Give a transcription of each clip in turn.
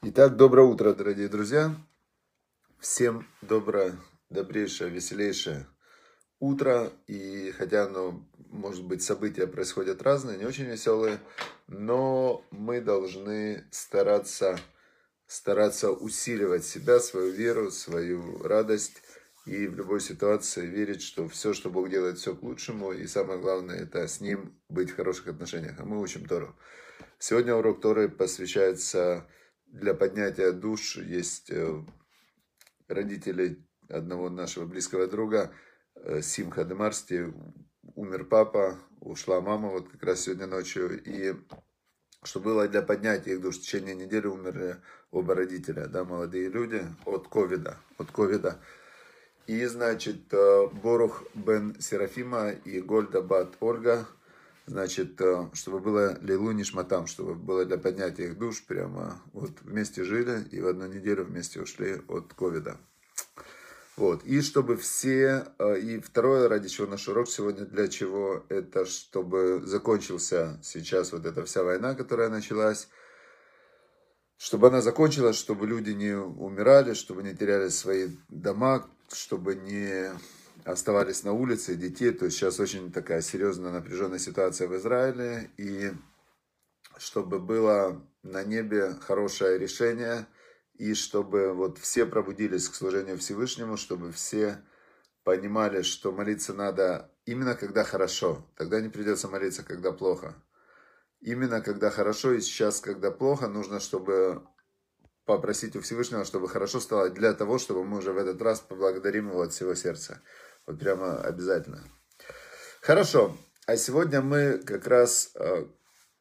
Итак, доброе утро, дорогие друзья. Всем доброе, добрейшее, веселейшее утро. И хотя оно, может быть, события происходят разные, не очень веселые, но мы должны стараться, стараться усиливать себя, свою веру, свою радость и в любой ситуации верить, что все, что Бог делает, все к лучшему. И самое главное, это с Ним быть в хороших отношениях. А мы учим Тору. Сегодня урок Торы посвящается для поднятия душ есть э, родители одного нашего близкого друга, э, Симха Демарсти, умер папа, ушла мама вот как раз сегодня ночью, и что было для поднятия их душ, в течение недели умерли оба родителя, да, молодые люди, от ковида, от ковида. И, значит, э, Борух бен Серафима и Гольда бат Ольга – значит, э, чтобы было лилу нишматам, чтобы было для поднятия их душ, прямо вот вместе жили и в одну неделю вместе ушли от ковида. Вот. И чтобы все, э, и второе, ради чего наш урок сегодня, для чего, это чтобы закончился сейчас вот эта вся война, которая началась, чтобы она закончилась, чтобы люди не умирали, чтобы не теряли свои дома, чтобы не оставались на улице, детей. То есть сейчас очень такая серьезная напряженная ситуация в Израиле. И чтобы было на небе хорошее решение, и чтобы вот все пробудились к служению Всевышнему, чтобы все понимали, что молиться надо именно когда хорошо. Тогда не придется молиться, когда плохо. Именно когда хорошо, и сейчас, когда плохо, нужно, чтобы попросить у Всевышнего, чтобы хорошо стало для того, чтобы мы уже в этот раз поблагодарим его от всего сердца. Вот прямо обязательно. Хорошо. А сегодня мы как раз э,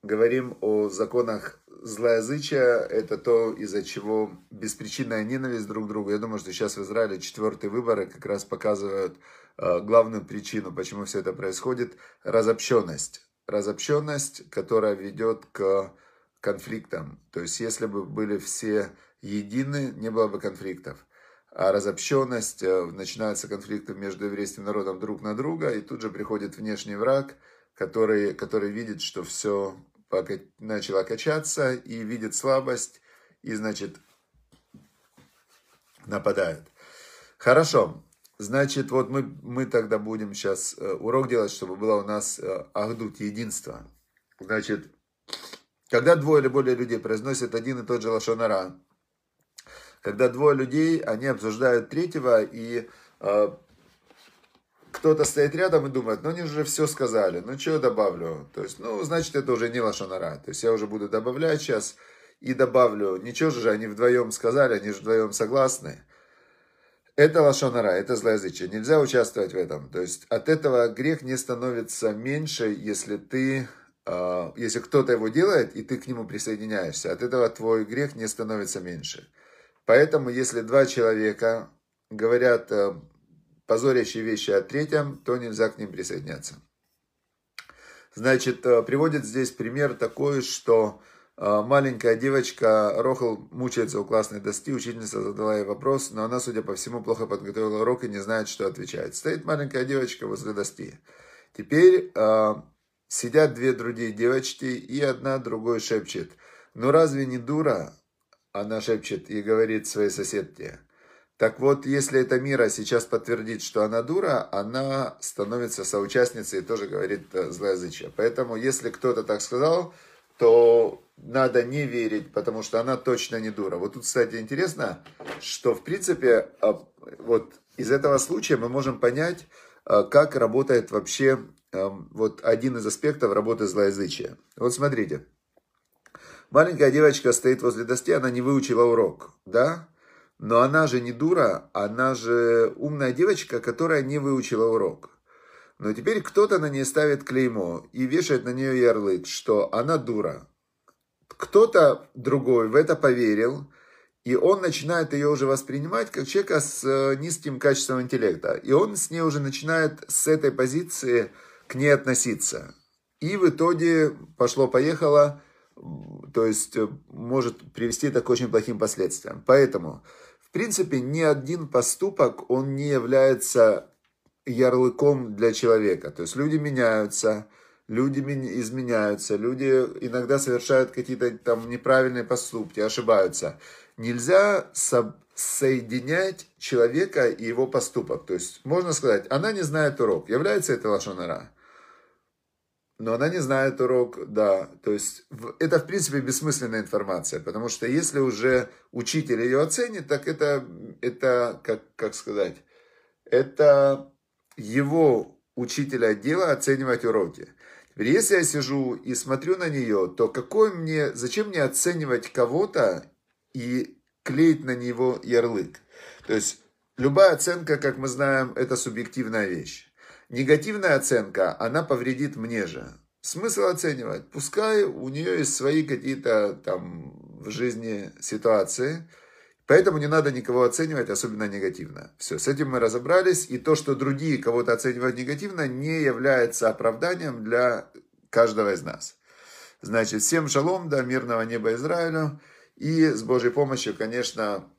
говорим о законах злоязычия. Это то, из-за чего беспричинная ненависть друг к другу. Я думаю, что сейчас в Израиле четвертые выборы как раз показывают э, главную причину, почему все это происходит. Разобщенность. Разобщенность, которая ведет к конфликтам. То есть, если бы были все едины, не было бы конфликтов разобщенность, э, начинаются конфликты между еврейским народом друг на друга, и тут же приходит внешний враг, который, который видит, что все начало качаться, и видит слабость, и, значит, нападает. Хорошо. Значит, вот мы, мы тогда будем сейчас э, урок делать, чтобы было у нас э, ахдут, единство. Значит, когда двое или более людей произносят один и тот же лошонара, когда двое людей, они обсуждают третьего, и э, кто-то стоит рядом и думает, ну они же все сказали, ну что я добавлю? То есть, ну, значит, это уже не лошонара. То есть, я уже буду добавлять сейчас и добавлю, ничего же они вдвоем сказали, они же вдвоем согласны. Это лошонара, это злоязычие. Нельзя участвовать в этом. То есть, от этого грех не становится меньше, если ты а, если кто-то его делает, и ты к нему присоединяешься, от этого твой грех не становится меньше. Поэтому, если два человека говорят э, позорящие вещи о третьем, то нельзя к ним присоединяться. Значит, э, приводит здесь пример такой, что э, маленькая девочка Рохал мучается у классной доски, учительница задала ей вопрос, но она, судя по всему, плохо подготовила урок и не знает, что отвечать. Стоит маленькая девочка возле доски. Теперь сидят две другие девочки, и одна другой шепчет, ну разве не дура она шепчет и говорит своей соседке. Так вот, если эта Мира сейчас подтвердит, что она дура, она становится соучастницей и тоже говорит э, злоязычие. Поэтому, если кто-то так сказал, то надо не верить, потому что она точно не дура. Вот тут, кстати, интересно, что, в принципе, а, вот из этого случая мы можем понять, а, как работает вообще эм, вот один из аспектов работы злоязычия. Вот смотрите. Маленькая девочка стоит возле доски, она не выучила урок, да? Но она же не дура, она же умная девочка, которая не выучила урок. Но теперь кто-то на ней ставит клеймо и вешает на нее ярлык, что она дура. Кто-то другой в это поверил, и он начинает ее уже воспринимать как человека с э, низким качеством интеллекта. И он с ней уже начинает с этой позиции к ней относиться. И в итоге пошло-поехало, то есть э, может привести это к очень плохим последствиям. Поэтому, в принципе, ни один поступок, он не является ярлыком для человека. То есть люди меняются, люди изменяются, люди иногда совершают какие-то там неправильные поступки, ошибаются. Нельзя со соединять человека и его поступок. То есть, можно сказать, она не знает урок. Является это лошонара? Но она не знает урок, да. То есть, это, в принципе, бессмысленная информация. Потому что если уже учитель ее оценит, так это, это как, как сказать, это его учителя дела оценивать уроки. Если я сижу и смотрю на нее, то какой мне, зачем мне оценивать кого-то и клеить на него ярлык? То есть, любая оценка, как мы знаем, это субъективная вещь. Негативная оценка, она повредит мне же. Смысл оценивать? Пускай у нее есть свои какие-то там в жизни ситуации, Поэтому не надо никого оценивать, особенно негативно. Все, с этим мы разобрались. И то, что другие кого-то оценивают негативно, не является оправданием для каждого из нас. Значит, всем шалом, да, мирного неба Израилю. И с Божьей помощью, конечно,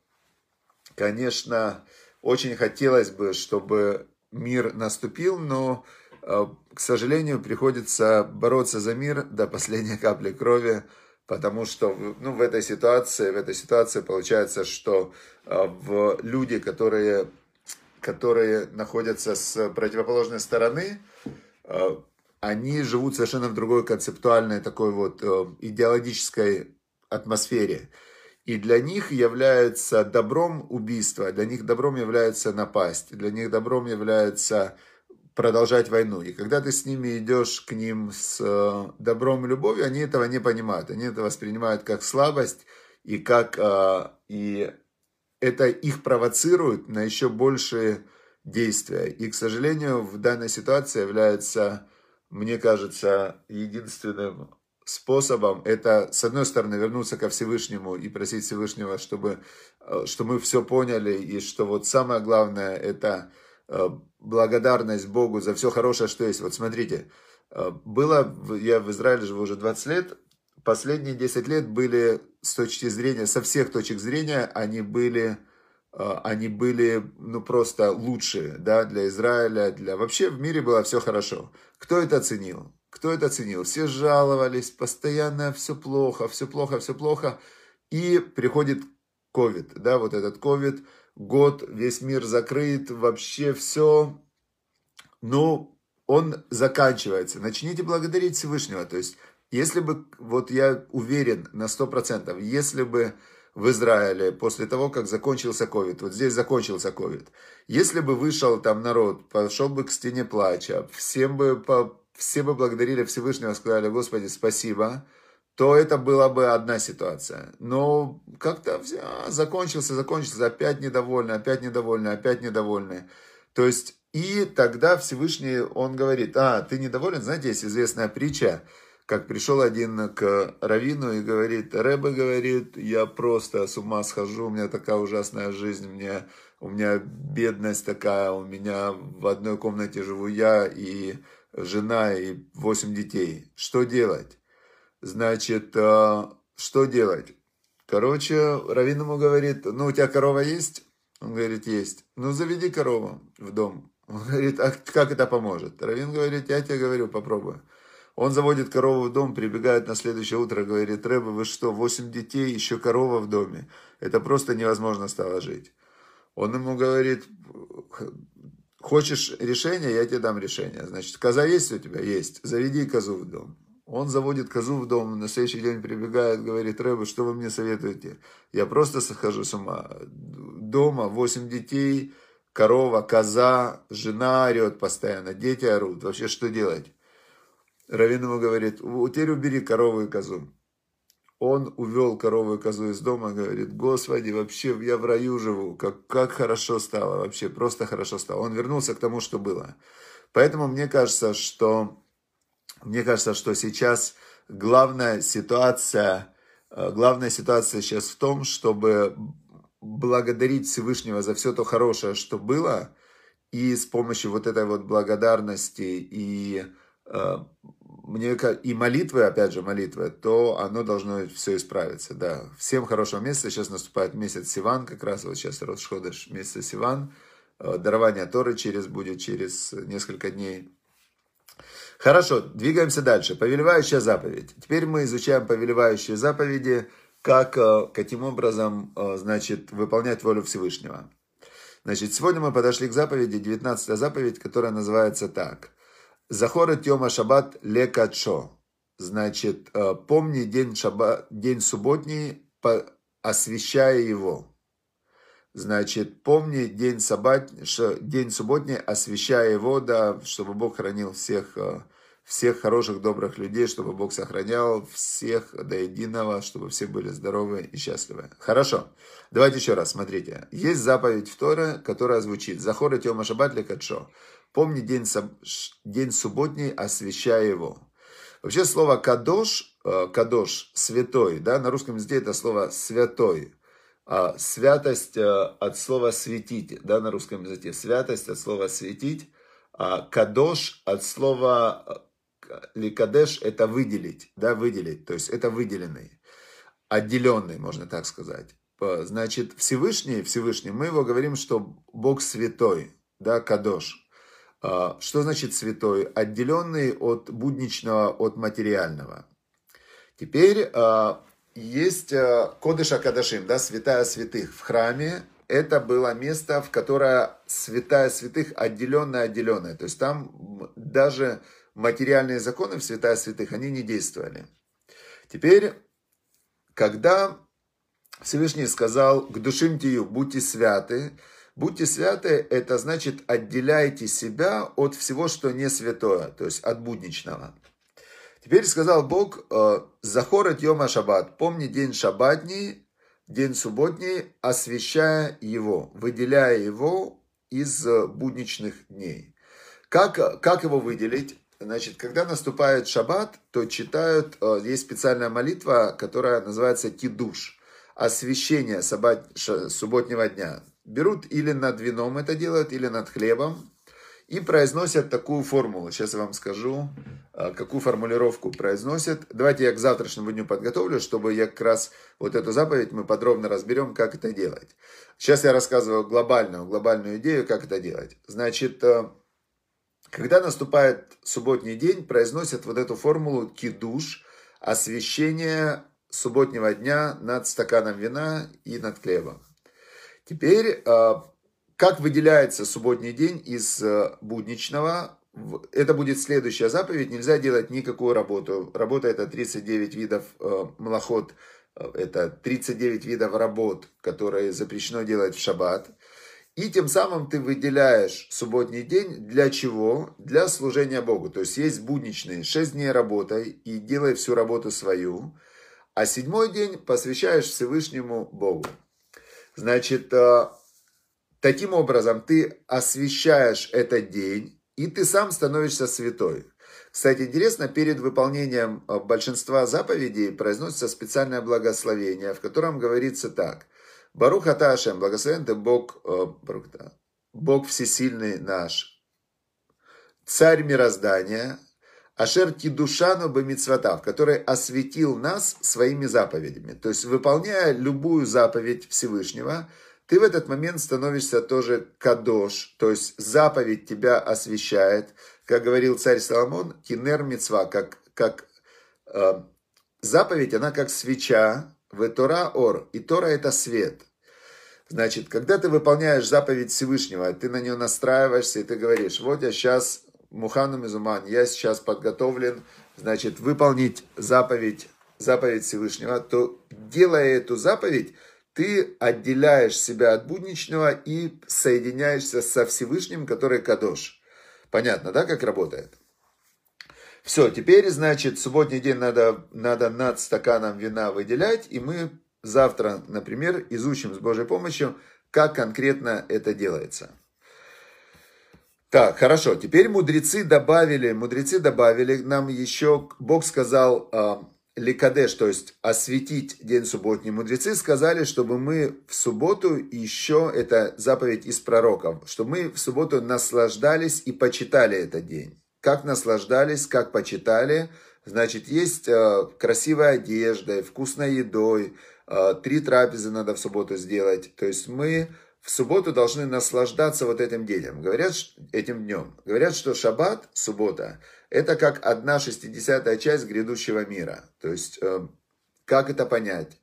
конечно, очень хотелось бы, чтобы мир наступил, но, э, к сожалению, приходится бороться за мир до последней капли крови, потому что ну, в этой ситуации, в этой ситуации получается, что э, в люди, которые, которые находятся с противоположной стороны, э, они живут совершенно в другой концептуальной такой вот идеологической атмосфере. И для них является добром убийство, для них добром является напасть, для них добром является продолжать войну. И когда ты с ними идешь к ним с э, добром и любовью, они этого не понимают. Они это воспринимают как слабость, и, как, э, и это их провоцирует на еще большие действия. И, к сожалению, в данной ситуации является, мне кажется, единственным способом это, с одной стороны, вернуться ко Всевышнему и просить Всевышнего, чтобы, э, что мы все поняли, и что вот самое главное, это Э, благодарность Богу за все хорошее, что есть. Вот смотрите, э, было, я в Израиле живу уже 20 лет, последние 10 лет были с точки зрения, со всех точек зрения, они были, они были, ну, просто лучшие, да, для Израиля, для... Вообще в мире было все хорошо. Кто это оценил? Кто это оценил? Все жаловались, постоянно все плохо, все плохо, все плохо. И приходит ковид, да, вот этот ковид – год, весь мир закрыт, вообще все. Ну, он заканчивается. Начните благодарить Всевышнего. То есть, если бы, вот я уверен на 100%, если бы в Израиле после того, как закончился ковид, вот здесь закончился ковид, если бы вышел там народ, пошел бы к стене плача, всем бы, все бы благодарили Всевышнего, сказали, Господи, спасибо, то это была бы одна ситуация. Но как-то а, закончился, закончился, опять недовольны, опять недовольны, опять недовольны. То есть, и тогда Всевышний, он говорит, а, ты недоволен? Знаете, есть известная притча, как пришел один к Равину и говорит, Рэбе говорит, я просто с ума схожу, у меня такая ужасная жизнь, мне, у меня бедность такая, у меня в одной комнате живу я и жена и восемь детей. Что делать? Значит, а, что делать? Короче, Равин ему говорит, ну, у тебя корова есть? Он говорит, есть. Ну, заведи корову в дом. Он говорит, а как это поможет? Равин говорит, я тебе говорю, попробуй. Он заводит корову в дом, прибегает на следующее утро, говорит, Рэба, вы что, восемь детей, еще корова в доме. Это просто невозможно стало жить. Он ему говорит, хочешь решение, я тебе дам решение. Значит, коза есть у тебя? Есть. Заведи козу в дом. Он заводит козу в дом, на следующий день прибегает, говорит, Рэба, что вы мне советуете? Я просто схожу с ума. Дома 8 детей, корова, коза, жена орет постоянно, дети орут. Вообще, что делать? Равин ему говорит, теперь убери корову и козу. Он увел корову и козу из дома, говорит, Господи, вообще я в раю живу, как, как хорошо стало, вообще просто хорошо стало. Он вернулся к тому, что было. Поэтому мне кажется, что мне кажется, что сейчас главная ситуация, э, главная ситуация сейчас в том, чтобы благодарить Всевышнего за все то хорошее, что было, и с помощью вот этой вот благодарности и э, мне и молитвы, опять же, молитвы, то оно должно все исправиться, да. Всем хорошего месяца, сейчас наступает месяц Сиван, как раз вот сейчас Росходыш, месяц Сиван, э, дарование Торы через будет через несколько дней. Хорошо, двигаемся дальше. Повелевающая заповедь. Теперь мы изучаем повелевающие заповеди, как, э, каким образом, э, значит, выполнять волю Всевышнего. Значит, сегодня мы подошли к заповеди, 19 заповедь, которая называется так. Захора Тёма Шаббат Лекачо. Значит, э, помни день, шаба, день субботний, освящая его. Значит, помни день, саббат, день субботний, освящая его, да, чтобы Бог хранил всех, э, всех хороших, добрых людей, чтобы Бог сохранял всех до единого, чтобы все были здоровы и счастливы. Хорошо. Давайте еще раз, смотрите. Есть заповедь вторая, которая звучит. Захора Тёма Шаббат Лекачо. Помни день, день субботний, освящая его. Вообще слово кадош, э, кадош, святой, да, на русском языке это слово святой. А святость э, от слова светить, да, на русском языке. Святость от слова светить. А кадош от слова э, ликадеш это выделить, да, выделить. То есть это выделенный, отделенный, можно так сказать. Значит, Всевышний, Всевышний, мы его говорим, что Бог святой, да, кадош. А, что значит святой? Отделенный от будничного, от материального. Теперь а, есть а, Кодыша Кадашим, да, святая святых в храме. Это было место, в которое святая святых отделенная отделенная. То есть там даже материальные законы в святая святых, они не действовали. Теперь, когда Всевышний сказал, к душим тию, будьте святы, Будьте святы, это значит отделяйте себя от всего, что не святое, то есть от будничного. Теперь сказал Бог, э, Захорет Йома Шаббат, помни день шаббатний, день субботний, освящая его, выделяя его из э, будничных дней. Как, как его выделить? Значит, когда наступает шаббат, то читают, э, есть специальная молитва, которая называется кидуш, освящение субботнего дня берут или над вином это делают, или над хлебом, и произносят такую формулу. Сейчас я вам скажу, а, какую формулировку произносят. Давайте я к завтрашнему дню подготовлю, чтобы я как раз вот эту заповедь мы подробно разберем, как это делать. Сейчас я рассказываю глобальную, глобальную идею, как это делать. Значит, а, когда наступает субботний день, произносят вот эту формулу кидуш, освящение субботнего дня над стаканом вина и над хлебом. Теперь, а, как выделяется субботний день из э, будничного? Это будет следующая заповедь. Нельзя делать никакую работу. Работа это 39 видов э, малоход. Э, это 39 видов работ, которые запрещено делать в шаббат. И тем самым ты выделяешь субботний день для чего? Для служения Богу. То есть есть будничные 6 дней работай и делай всю работу свою. А седьмой день посвящаешь Всевышнему Богу. Значит, э, таким образом ты освещаешь этот день, и ты сам становишься святой. Кстати, интересно, перед выполнением э, большинства заповедей произносится специальное благословение, в котором говорится так. Барух Аташем, благословен ты Бог, э, Бог всесильный наш, царь мироздания, Ашер Кидушану Бамицватав, который осветил нас своими заповедями. То есть, выполняя любую заповедь Всевышнего, ты в этот момент становишься тоже кадош, то есть заповедь тебя освещает. Как говорил царь Соломон, кинер мицва, как, как э, заповедь, она как свеча, в Тора ор, и Тора это свет. Значит, когда ты выполняешь заповедь Всевышнего, ты на нее настраиваешься, и ты говоришь, вот я сейчас Муханом Изуман, я сейчас подготовлен, значит, выполнить заповедь, заповедь Всевышнего, то делая эту заповедь, ты отделяешь себя от будничного и соединяешься со Всевышним, который Кадош. Понятно, да, как работает? Все, теперь, значит, субботний день надо, надо над стаканом вина выделять, и мы завтра, например, изучим с Божьей помощью, как конкретно это делается. Так, хорошо. Теперь мудрецы добавили, мудрецы добавили нам еще, Бог сказал э, ликадеш, то есть осветить день субботний. Мудрецы сказали, чтобы мы в субботу еще, это заповедь из пророков, чтобы мы в субботу наслаждались и почитали этот день. Как наслаждались, как почитали, значит, есть э, красивая одежда, вкусной едой, э, три трапезы надо в субботу сделать. То есть мы в субботу должны наслаждаться вот этим днем. Говорят, этим днем. Говорят, что шаббат, суббота, это как одна шестидесятая часть грядущего мира. То есть, э, как это понять?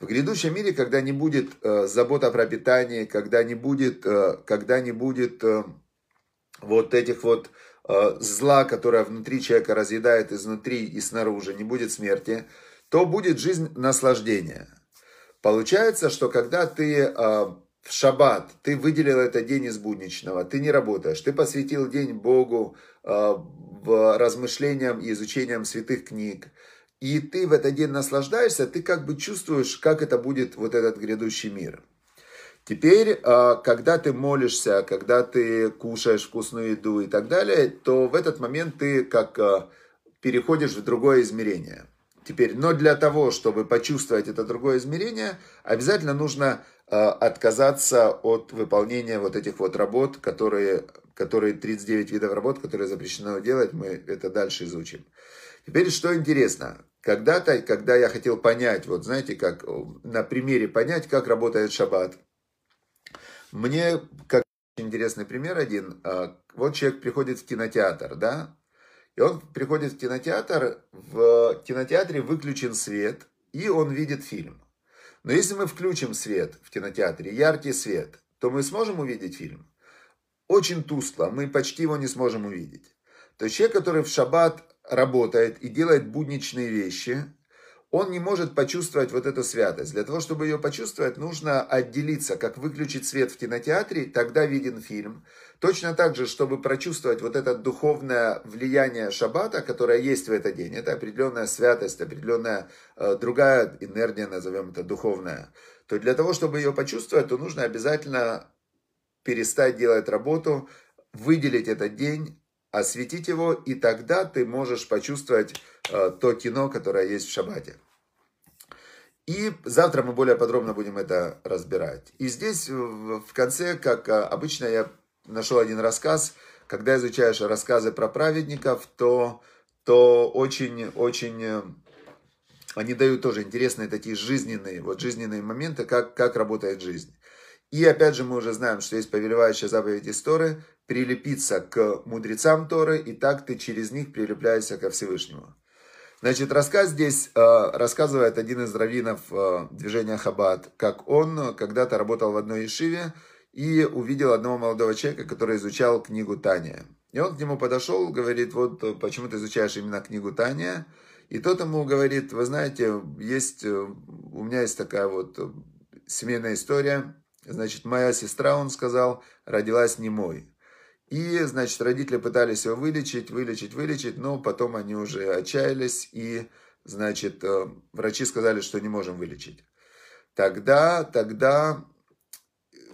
В грядущем мире, когда не будет э, забота про питание, когда не будет, э, когда не будет вот этих вот зла, которое внутри человека разъедает изнутри и снаружи, не будет смерти, то будет жизнь наслаждения. Получается, что когда ты в шаббат, ты выделил этот день из будничного, ты не работаешь, ты посвятил день Богу, э, в размышлениям и изучением святых книг, и ты в этот день наслаждаешься, ты как бы чувствуешь, как это будет вот этот грядущий мир. Теперь, а, когда ты молишься, когда ты кушаешь вкусную еду и так далее, то в этот момент ты как а, переходишь в другое измерение. Теперь, но для того, чтобы почувствовать это другое измерение, обязательно нужно отказаться от выполнения вот этих вот работ, которые которые 39 видов работ, которые запрещено делать, мы это дальше изучим. Теперь, что интересно, когда-то, когда я хотел понять, вот знаете, как на примере понять, как работает шаббат, мне, как интересный пример один, а, вот человек приходит в кинотеатр, да, и он приходит в кинотеатр, в кинотеатре выключен свет, и он видит фильм. Но если мы включим свет в кинотеатре, яркий свет, то мы сможем увидеть фильм? очень тускло, мы почти его не сможем увидеть. То есть человек, который в шаббат работает и делает будничные вещи, он не может почувствовать вот эту святость. Для того, чтобы ее почувствовать, нужно отделиться, как выключить свет в кинотеатре, тогда виден фильм. Точно так же, чтобы прочувствовать вот это духовное влияние шаббата, которое есть в этот день, это определенная святость, определенная э, другая энергия, назовем это духовная, то для того, чтобы ее почувствовать, то нужно обязательно перестать делать работу, выделить этот день, осветить его, и тогда ты можешь почувствовать э, то кино, которое есть в шаббате. И завтра мы более подробно будем это разбирать. И здесь в конце, как э, обычно, я нашел один рассказ. Когда изучаешь рассказы про праведников, то, то очень-очень э, они дают тоже интересные такие жизненные, вот жизненные моменты, как, как работает жизнь. И опять же мы уже знаем, что есть повелевающая заповедь из Торы, прилепиться к мудрецам Торы, и так ты через них прилепляешься ко Всевышнему. Значит, рассказ здесь э, рассказывает один из раввинов э, движения Хаббат, как он когда-то работал в одной ешиве и увидел одного молодого человека, который изучал книгу Таня. И он к нему подошел, говорит, вот почему ты изучаешь именно книгу Таня? И тот ему говорит, вы знаете, есть, э, у меня есть такая вот семейная история, Значит, моя сестра, он сказал, родилась немой. И, значит, родители пытались его вылечить, вылечить, вылечить, но потом они уже отчаялись, и, значит, э, врачи сказали, что не можем вылечить. Тогда, тогда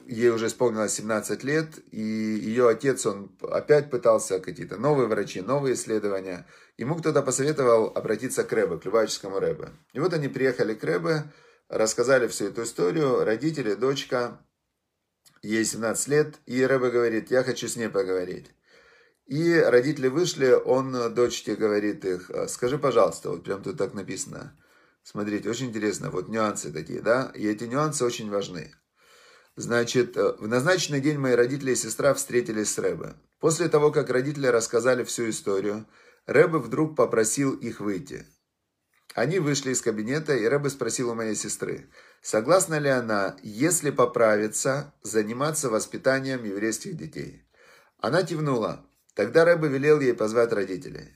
ей уже исполнилось 17 лет, и ее отец, он опять пытался какие-то новые врачи, новые исследования. Ему кто-то посоветовал обратиться к Рэбе, к Любавическому Рэбе. И вот они приехали к Рэбе, рассказали всю эту историю, родители, дочка, ей 17 лет, и Рэбе говорит, я хочу с ней поговорить. И родители вышли, он дочке говорит их, скажи, пожалуйста, вот прям тут так написано. Смотрите, очень интересно, вот нюансы такие, да, и эти нюансы очень важны. Значит, в назначенный день мои родители и сестра встретились с Рэбе. После того, как родители рассказали всю историю, Рэбе вдруг попросил их выйти. Они вышли из кабинета, и Рэбе спросил у моей сестры, согласна ли она, если поправиться, заниматься воспитанием еврейских детей. Она кивнула. Тогда Рэбе велел ей позвать родителей.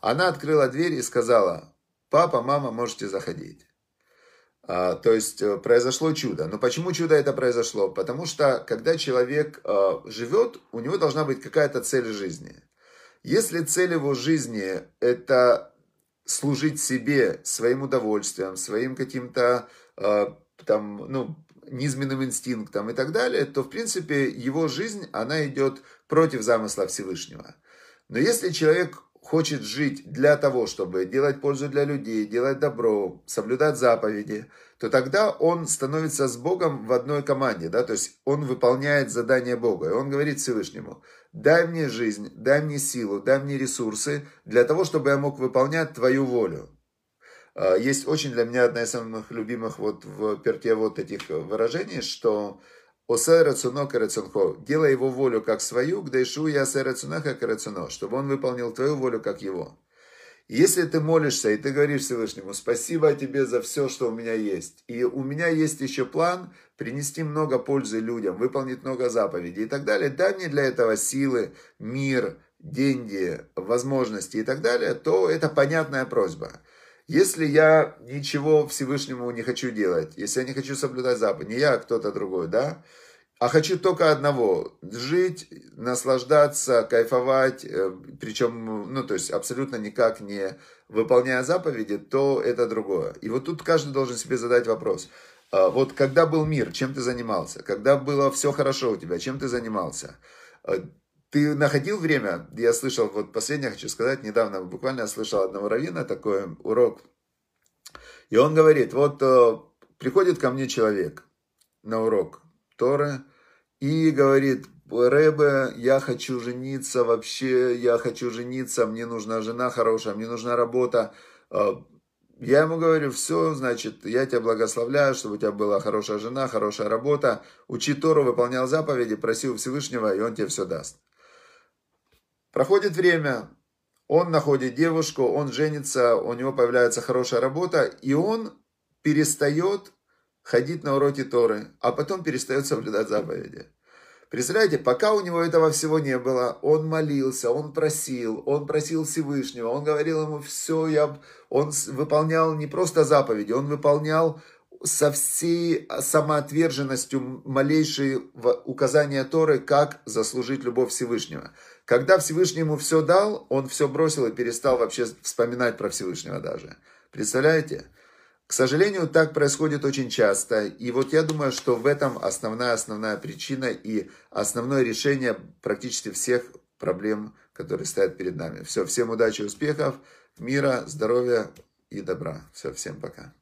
Она открыла дверь и сказала, папа, мама, можете заходить. А, то есть э, произошло чудо. Но почему чудо это произошло? Потому что когда человек а, живет, у него должна быть какая-то цель жизни. Если цель его жизни это служить себе, своим удовольствием, своим каким-то э, там, ну, низменным инстинктом и так далее, то, в принципе, его жизнь, она идет против замысла Всевышнего. Но если человек хочет жить для того, чтобы делать пользу для людей, делать добро, соблюдать заповеди, то тогда он становится с Богом в одной команде, да, то есть он выполняет задание Бога, и он говорит Всевышнему, дай мне жизнь, дай мне силу, дай мне ресурсы для того, чтобы я мог выполнять твою волю. А, есть очень для меня одна из самых любимых вот в перте вот этих выражений, что Осе рацуно карацунхо. Делай его волю как свою, гдайшу я се рацунаха карацуно. Чтобы он выполнил твою волю как его. Если ты молишься, и ты говоришь Всевышнему, спасибо тебе за все, что у меня есть. И у меня есть еще план принести много пользы людям, выполнить много заповедей и так далее. Дай мне для этого силы, мир, деньги, возможности и так далее, то это понятная просьба. Если я ничего Всевышнему не хочу делать, если я не хочу соблюдать заповедь, не я, а кто-то другой, да, а хочу только одного – жить, наслаждаться, кайфовать, э, причем, ну, то есть абсолютно никак не выполняя заповеди, то это другое. И вот тут каждый должен себе задать вопрос. А, вот когда был мир, чем ты занимался? Когда было все хорошо у тебя, чем ты занимался? А, ты находил время? Я слышал, вот последнее хочу сказать, недавно буквально я слышал одного равина такой урок. И он говорит, вот э, приходит ко мне человек на урок, Торы, и говорит, Рэбе, я хочу жениться, вообще я хочу жениться, мне нужна жена хорошая, мне нужна работа. А, я ему говорю, все, значит, я тебя благословляю, чтобы у тебя была хорошая жена, хорошая работа. Учи Тору, выполнял заповеди, просил Всевышнего, и он тебе все даст. Проходит время, он находит девушку, он женится, у него появляется хорошая работа, и он перестает ходить на уроки Торы, а потом перестает соблюдать заповеди. Представляете, пока у него этого всего не было, он молился, он просил, он просил Всевышнего, он говорил ему все, я... он выполнял не просто заповеди, он выполнял со всей самоотверженностью малейшие указания Торы, как заслужить любовь Всевышнего. Когда Всевышний ему все дал, он все бросил и перестал вообще вспоминать про Всевышнего даже. Представляете? К сожалению, так происходит очень часто. И вот я думаю, что в этом основная-основная причина и основное решение практически всех проблем, которые стоят перед нами. Все, всем удачи, успехов, мира, здоровья и добра. Все, всем пока.